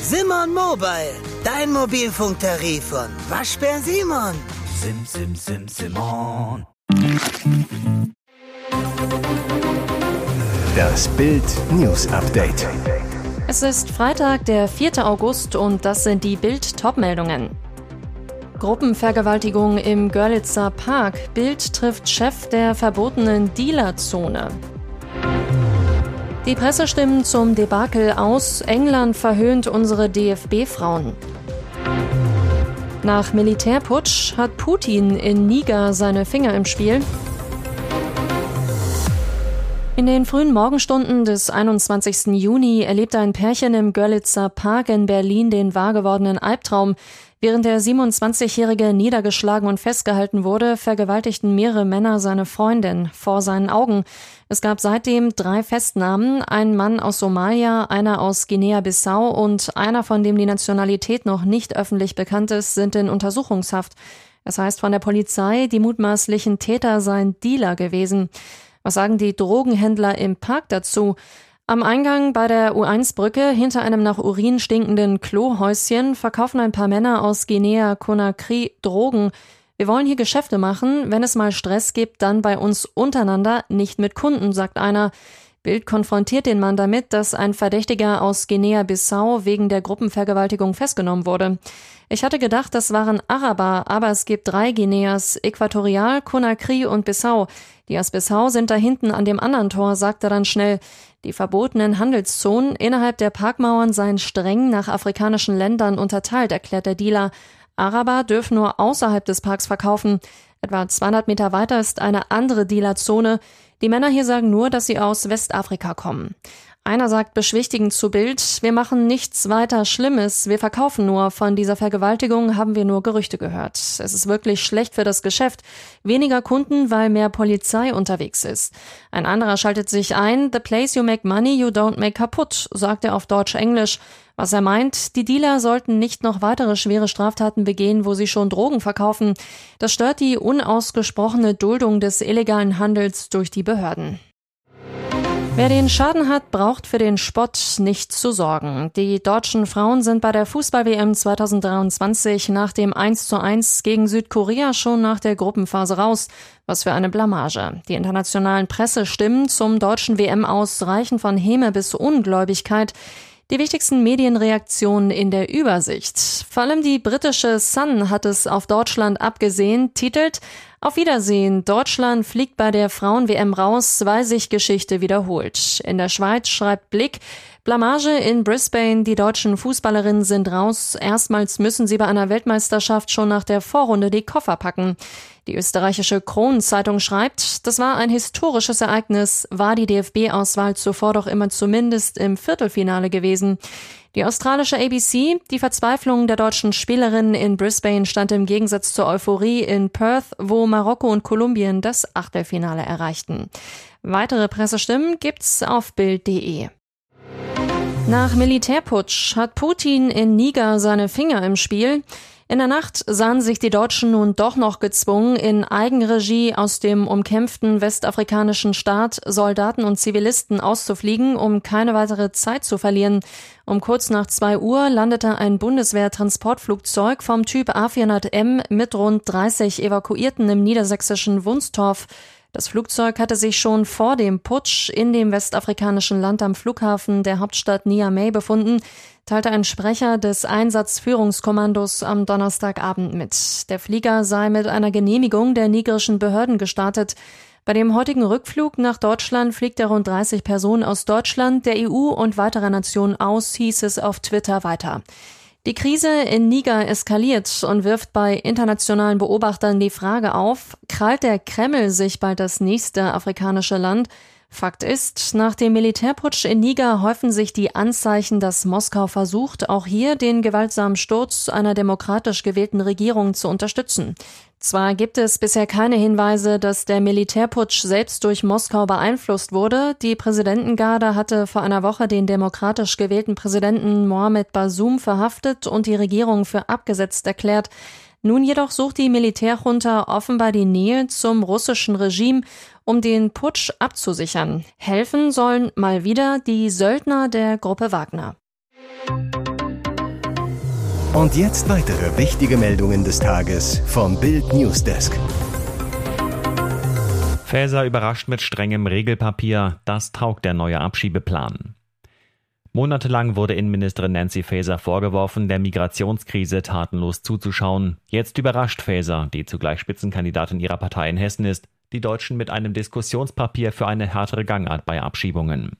Simon Mobile, dein Mobilfunktarif von Waschbär Simon. Sim, sim, sim, Simon. Das Bild News Update. Es ist Freitag, der 4. August und das sind die Bild Topmeldungen. Gruppenvergewaltigung im Görlitzer Park. Bild trifft Chef der verbotenen Dealerzone. Die Presse stimmt zum Debakel aus. England verhöhnt unsere DFB-Frauen. Nach Militärputsch hat Putin in Niger seine Finger im Spiel. In den frühen Morgenstunden des 21. Juni erlebte ein Pärchen im Görlitzer Park in Berlin den wahrgewordenen Albtraum. Während der 27-Jährige niedergeschlagen und festgehalten wurde, vergewaltigten mehrere Männer seine Freundin vor seinen Augen. Es gab seitdem drei Festnahmen, ein Mann aus Somalia, einer aus Guinea-Bissau und einer, von dem die Nationalität noch nicht öffentlich bekannt ist, sind in Untersuchungshaft. Es heißt von der Polizei, die mutmaßlichen Täter seien Dealer gewesen. Was sagen die Drogenhändler im Park dazu? Am Eingang bei der U1-Brücke hinter einem nach Urin stinkenden Klohäuschen verkaufen ein paar Männer aus Guinea-Conakry Drogen. Wir wollen hier Geschäfte machen. Wenn es mal Stress gibt, dann bei uns untereinander, nicht mit Kunden, sagt einer. Bild konfrontiert den Mann damit, dass ein Verdächtiger aus Guinea-Bissau wegen der Gruppenvergewaltigung festgenommen wurde. Ich hatte gedacht, das waren Araber, aber es gibt drei Guineas, Äquatorial, Conakry und Bissau. Die aus Bissau sind da hinten an dem anderen Tor, sagte dann schnell. Die verbotenen Handelszonen innerhalb der Parkmauern seien streng nach afrikanischen Ländern unterteilt, erklärt der Dealer. Araber dürfen nur außerhalb des Parks verkaufen. Etwa 200 Meter weiter ist eine andere Dealerzone. Die Männer hier sagen nur, dass sie aus Westafrika kommen. Einer sagt beschwichtigend zu Bild, wir machen nichts weiter Schlimmes, wir verkaufen nur. Von dieser Vergewaltigung haben wir nur Gerüchte gehört. Es ist wirklich schlecht für das Geschäft. Weniger Kunden, weil mehr Polizei unterwegs ist. Ein anderer schaltet sich ein, the place you make money, you don't make kaputt, sagt er auf Deutsch-Englisch. Was er meint, die Dealer sollten nicht noch weitere schwere Straftaten begehen, wo sie schon Drogen verkaufen. Das stört die unausgesprochene Duldung des illegalen Handels durch die Behörden. Wer den Schaden hat, braucht für den Spott nicht zu sorgen. Die deutschen Frauen sind bei der Fußball-WM 2023 nach dem 1 zu 1 gegen Südkorea schon nach der Gruppenphase raus. Was für eine Blamage. Die internationalen Pressestimmen zum deutschen WM aus reichen von Häme bis Ungläubigkeit. Die wichtigsten Medienreaktionen in der Übersicht. Vor allem die britische Sun hat es auf Deutschland abgesehen, titelt Auf Wiedersehen, Deutschland fliegt bei der Frauen-WM raus, weil sich Geschichte wiederholt. In der Schweiz schreibt Blick, Blamage in Brisbane, die deutschen Fußballerinnen sind raus. Erstmals müssen sie bei einer Weltmeisterschaft schon nach der Vorrunde die Koffer packen. Die österreichische Kronenzeitung schreibt, das war ein historisches Ereignis, war die DFB-Auswahl zuvor doch immer zumindest im Viertelfinale gewesen. Die australische ABC, die Verzweiflung der deutschen Spielerinnen in Brisbane stand im Gegensatz zur Euphorie in Perth, wo Marokko und Kolumbien das Achtelfinale erreichten. Weitere Pressestimmen gibt's auf Bild.de. Nach Militärputsch hat Putin in Niger seine Finger im Spiel. In der Nacht sahen sich die Deutschen nun doch noch gezwungen, in Eigenregie aus dem umkämpften westafrikanischen Staat Soldaten und Zivilisten auszufliegen, um keine weitere Zeit zu verlieren. Um kurz nach zwei Uhr landete ein Bundeswehr-Transportflugzeug vom Typ A400M mit rund 30 Evakuierten im niedersächsischen Wunstorf. Das Flugzeug hatte sich schon vor dem Putsch in dem westafrikanischen Land am Flughafen der Hauptstadt Niamey befunden, teilte ein Sprecher des Einsatzführungskommandos am Donnerstagabend mit. Der Flieger sei mit einer Genehmigung der nigerischen Behörden gestartet. Bei dem heutigen Rückflug nach Deutschland fliegt er rund 30 Personen aus Deutschland, der EU und weiterer Nationen aus, hieß es auf Twitter weiter. Die Krise in Niger eskaliert und wirft bei internationalen Beobachtern die Frage auf, krallt der Kreml sich bald das nächste afrikanische Land? Fakt ist, nach dem Militärputsch in Niger häufen sich die Anzeichen, dass Moskau versucht, auch hier den gewaltsamen Sturz einer demokratisch gewählten Regierung zu unterstützen. Zwar gibt es bisher keine Hinweise, dass der Militärputsch selbst durch Moskau beeinflusst wurde. Die Präsidentengarde hatte vor einer Woche den demokratisch gewählten Präsidenten Mohamed Bazoum verhaftet und die Regierung für abgesetzt erklärt. Nun jedoch sucht die Militärjunta offenbar die Nähe zum russischen Regime, um den Putsch abzusichern. Helfen sollen mal wieder die Söldner der Gruppe Wagner. Und jetzt weitere wichtige Meldungen des Tages vom Bild Newsdesk. Faeser überrascht mit strengem Regelpapier, das taugt der neue Abschiebeplan. Monatelang wurde Innenministerin Nancy Faeser vorgeworfen, der Migrationskrise tatenlos zuzuschauen. Jetzt überrascht Faeser, die zugleich Spitzenkandidatin ihrer Partei in Hessen ist, die Deutschen mit einem Diskussionspapier für eine härtere Gangart bei Abschiebungen.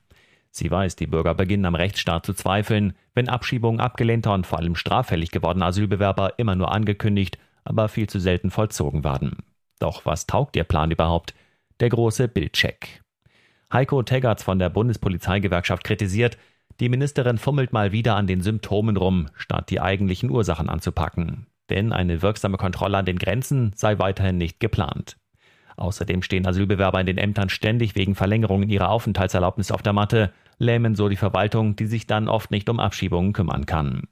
Sie weiß, die Bürger beginnen am Rechtsstaat zu zweifeln, wenn Abschiebungen abgelehnter und vor allem straffällig gewordener Asylbewerber immer nur angekündigt, aber viel zu selten vollzogen werden. Doch was taugt ihr Plan überhaupt? Der große Bildcheck. Heiko Teggerts von der Bundespolizeigewerkschaft kritisiert, die Ministerin fummelt mal wieder an den Symptomen rum, statt die eigentlichen Ursachen anzupacken. Denn eine wirksame Kontrolle an den Grenzen sei weiterhin nicht geplant. Außerdem stehen Asylbewerber in den Ämtern ständig wegen Verlängerungen ihrer Aufenthaltserlaubnis auf der Matte, lähmen so die Verwaltung, die sich dann oft nicht um Abschiebungen kümmern kann.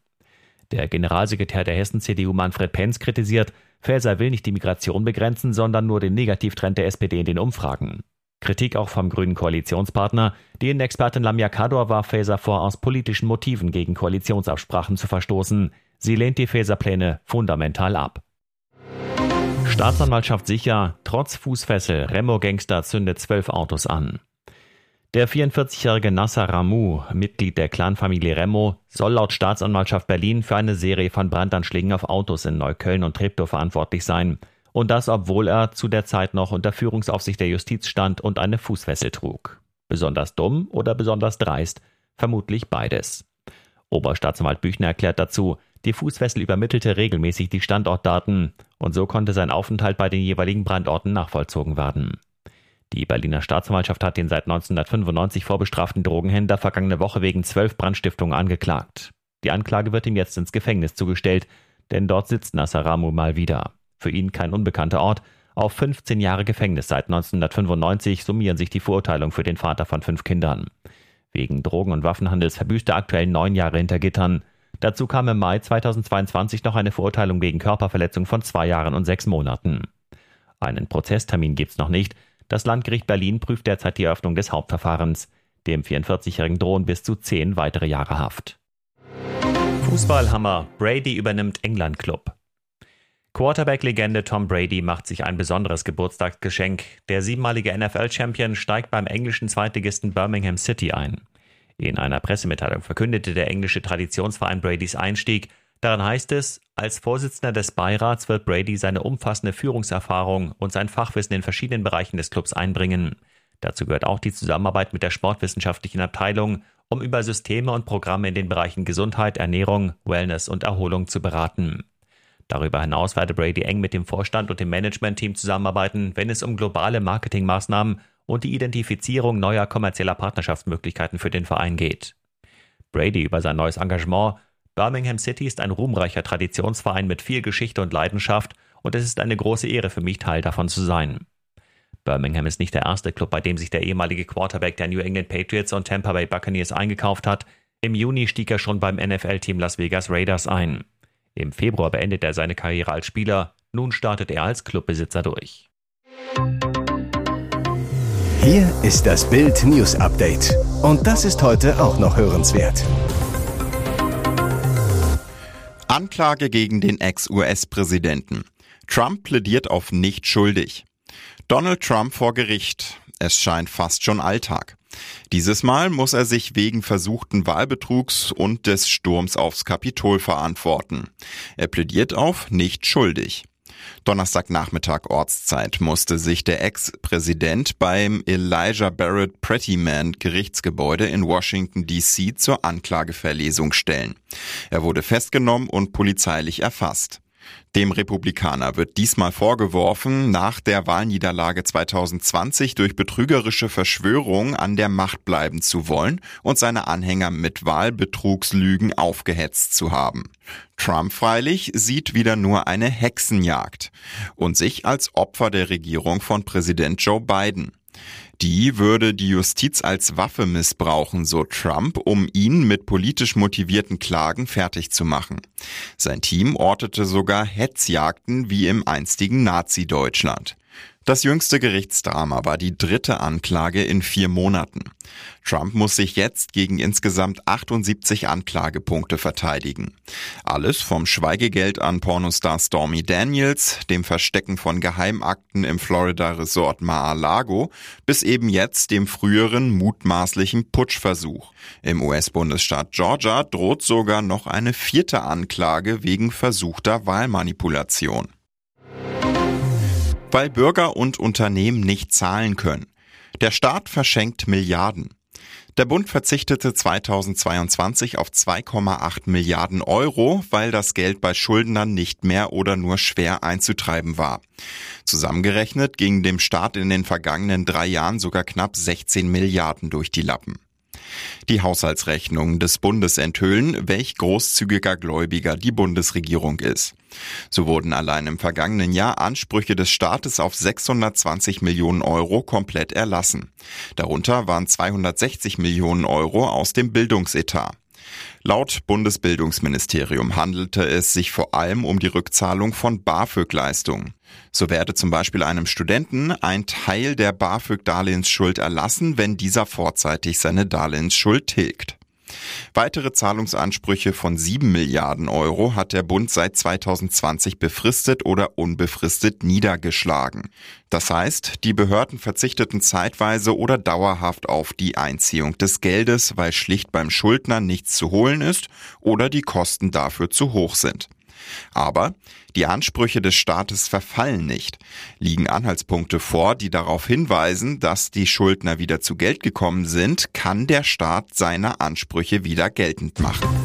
Der Generalsekretär der Hessen-CDU Manfred Penz kritisiert, Faeser will nicht die Migration begrenzen, sondern nur den Negativtrend der SPD in den Umfragen. Kritik auch vom grünen Koalitionspartner. Die Innenexpertin Lamia Kador warf Faeser vor, aus politischen Motiven gegen Koalitionsabsprachen zu verstoßen. Sie lehnt die Faeser-Pläne fundamental ab. Staatsanwaltschaft sicher, trotz Fußfessel, Remo-Gangster zündet zwölf Autos an. Der 44-jährige Nasser Ramu, Mitglied der Clanfamilie Remo, soll laut Staatsanwaltschaft Berlin für eine Serie von Brandanschlägen auf Autos in Neukölln und Treptow verantwortlich sein. Und das, obwohl er zu der Zeit noch unter Führungsaufsicht der Justiz stand und eine Fußfessel trug. Besonders dumm oder besonders dreist? Vermutlich beides. Oberstaatsanwalt Büchner erklärt dazu, die Fußfessel übermittelte regelmäßig die Standortdaten und so konnte sein Aufenthalt bei den jeweiligen Brandorten nachvollzogen werden. Die Berliner Staatsanwaltschaft hat den seit 1995 vorbestraften Drogenhändler vergangene Woche wegen zwölf Brandstiftungen angeklagt. Die Anklage wird ihm jetzt ins Gefängnis zugestellt, denn dort sitzt Nassaramu mal wieder für ihn kein unbekannter Ort. Auf 15 Jahre Gefängnis seit 1995 summieren sich die Verurteilungen für den Vater von fünf Kindern. Wegen Drogen- und Waffenhandels verbüßt er aktuell neun Jahre hinter Gittern. Dazu kam im Mai 2022 noch eine Verurteilung wegen Körperverletzung von zwei Jahren und sechs Monaten. Einen Prozesstermin gibt's noch nicht. Das Landgericht Berlin prüft derzeit die Eröffnung des Hauptverfahrens. Dem 44-Jährigen drohen bis zu zehn weitere Jahre Haft. Fußballhammer. Brady übernimmt England Club. Quarterback-Legende Tom Brady macht sich ein besonderes Geburtstagsgeschenk. Der siebenmalige NFL-Champion steigt beim englischen Zweitligisten Birmingham City ein. In einer Pressemitteilung verkündete der englische Traditionsverein Bradys Einstieg. Darin heißt es, als Vorsitzender des Beirats wird Brady seine umfassende Führungserfahrung und sein Fachwissen in verschiedenen Bereichen des Clubs einbringen. Dazu gehört auch die Zusammenarbeit mit der sportwissenschaftlichen Abteilung, um über Systeme und Programme in den Bereichen Gesundheit, Ernährung, Wellness und Erholung zu beraten. Darüber hinaus werde Brady eng mit dem Vorstand und dem Managementteam zusammenarbeiten, wenn es um globale Marketingmaßnahmen und die Identifizierung neuer kommerzieller Partnerschaftsmöglichkeiten für den Verein geht. Brady über sein neues Engagement Birmingham City ist ein ruhmreicher Traditionsverein mit viel Geschichte und Leidenschaft und es ist eine große Ehre für mich, Teil davon zu sein. Birmingham ist nicht der erste Club, bei dem sich der ehemalige Quarterback der New England Patriots und Tampa Bay Buccaneers eingekauft hat. Im Juni stieg er schon beim NFL-Team Las Vegas Raiders ein. Im Februar beendet er seine Karriere als Spieler, nun startet er als Clubbesitzer durch. Hier ist das Bild News Update. Und das ist heute auch noch hörenswert. Anklage gegen den Ex-US-Präsidenten. Trump plädiert auf nicht schuldig. Donald Trump vor Gericht. Es scheint fast schon Alltag. Dieses Mal muss er sich wegen versuchten Wahlbetrugs und des Sturms aufs Kapitol verantworten. Er plädiert auf nicht schuldig. Donnerstagnachmittag Ortszeit musste sich der Ex-Präsident beim Elijah Barrett Prettyman Gerichtsgebäude in Washington DC zur Anklageverlesung stellen. Er wurde festgenommen und polizeilich erfasst. Dem Republikaner wird diesmal vorgeworfen, nach der Wahlniederlage 2020 durch betrügerische Verschwörung an der Macht bleiben zu wollen und seine Anhänger mit Wahlbetrugslügen aufgehetzt zu haben. Trump freilich sieht wieder nur eine Hexenjagd und sich als Opfer der Regierung von Präsident Joe Biden. Die würde die Justiz als Waffe missbrauchen, so Trump, um ihn mit politisch motivierten Klagen fertig zu machen. Sein Team ortete sogar Hetzjagden wie im einstigen Nazi-Deutschland. Das jüngste Gerichtsdrama war die dritte Anklage in vier Monaten. Trump muss sich jetzt gegen insgesamt 78 Anklagepunkte verteidigen. Alles vom Schweigegeld an Pornostar Stormy Daniels, dem Verstecken von Geheimakten im Florida Resort Mar-a-Lago, bis eben jetzt dem früheren mutmaßlichen Putschversuch. Im US-Bundesstaat Georgia droht sogar noch eine vierte Anklage wegen versuchter Wahlmanipulation weil Bürger und Unternehmen nicht zahlen können. Der Staat verschenkt Milliarden. Der Bund verzichtete 2022 auf 2,8 Milliarden Euro, weil das Geld bei Schuldnern nicht mehr oder nur schwer einzutreiben war. Zusammengerechnet gingen dem Staat in den vergangenen drei Jahren sogar knapp 16 Milliarden durch die Lappen. Die Haushaltsrechnungen des Bundes enthüllen, welch großzügiger Gläubiger die Bundesregierung ist. So wurden allein im vergangenen Jahr Ansprüche des Staates auf 620 Millionen Euro komplett erlassen. Darunter waren 260 Millionen Euro aus dem Bildungsetat. Laut Bundesbildungsministerium handelte es sich vor allem um die Rückzahlung von BAföG-Leistungen. So werde zum Beispiel einem Studenten ein Teil der BAföG-Darlehensschuld erlassen, wenn dieser vorzeitig seine Darlehensschuld tilgt. Weitere Zahlungsansprüche von 7 Milliarden Euro hat der Bund seit 2020 befristet oder unbefristet niedergeschlagen. Das heißt, die Behörden verzichteten zeitweise oder dauerhaft auf die Einziehung des Geldes, weil schlicht beim Schuldner nichts zu holen ist oder die Kosten dafür zu hoch sind. Aber die Ansprüche des Staates verfallen nicht. Liegen Anhaltspunkte vor, die darauf hinweisen, dass die Schuldner wieder zu Geld gekommen sind, kann der Staat seine Ansprüche wieder geltend machen.